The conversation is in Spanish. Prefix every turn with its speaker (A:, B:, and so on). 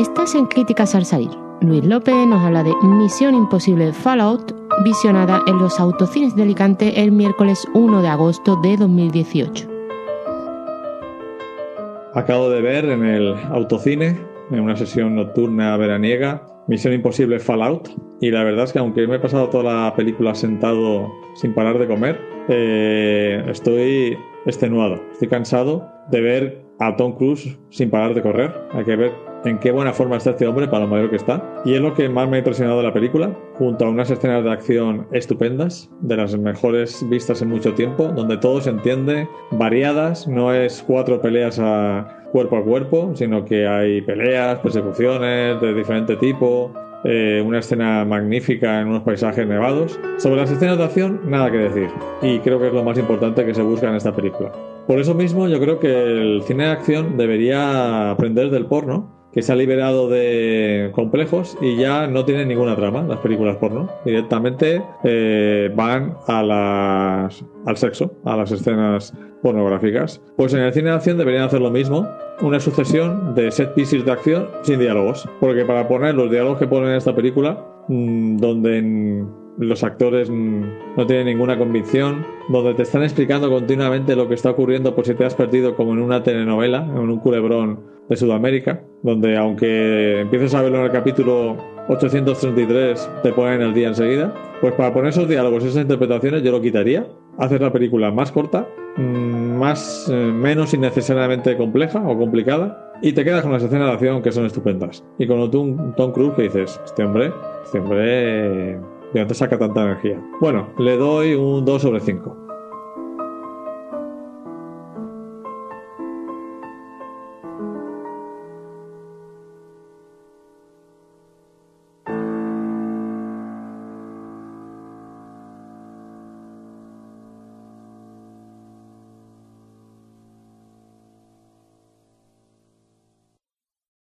A: Estás en Críticas al Salir. Luis López nos habla de Misión Imposible Fallout, visionada en los autocines de Alicante el miércoles 1 de agosto de 2018.
B: Acabo de ver en el autocine, en una sesión nocturna veraniega, Misión Imposible Fallout. Y la verdad es que aunque me he pasado toda la película sentado sin parar de comer, eh, estoy extenuado, estoy cansado de ver a Tom Cruise sin parar de correr. Hay que ver en qué buena forma está este hombre para lo mayor que está. Y es lo que más me ha impresionado de la película, junto a unas escenas de acción estupendas, de las mejores vistas en mucho tiempo, donde todo se entiende, variadas, no es cuatro peleas a cuerpo a cuerpo, sino que hay peleas, persecuciones de diferente tipo, eh, una escena magnífica en unos paisajes nevados. Sobre las escenas de acción, nada que decir. Y creo que es lo más importante que se busca en esta película. Por eso mismo yo creo que el cine de acción debería aprender del porno que se ha liberado de complejos y ya no tiene ninguna trama las películas porno. Directamente eh, van a las, al sexo, a las escenas pornográficas. Pues en el cine de acción deberían hacer lo mismo, una sucesión de set pieces de acción sin diálogos. Porque para poner los diálogos que ponen en esta película, mmm, donde los actores no tienen ninguna convicción, donde te están explicando continuamente lo que está ocurriendo por si te has perdido como en una telenovela, en un culebrón de Sudamérica, donde aunque empieces a verlo en el capítulo 833 te ponen el día enseguida, pues para poner esos diálogos, esas interpretaciones yo lo quitaría, hacer la película más corta, mm, más eh, menos innecesariamente compleja o complicada y te quedas con las escenas de acción que son estupendas. Y con un Tom Cruise que dices, este hombre, este hombre ¿De dónde saca tanta energía? Bueno, le doy un 2 sobre 5.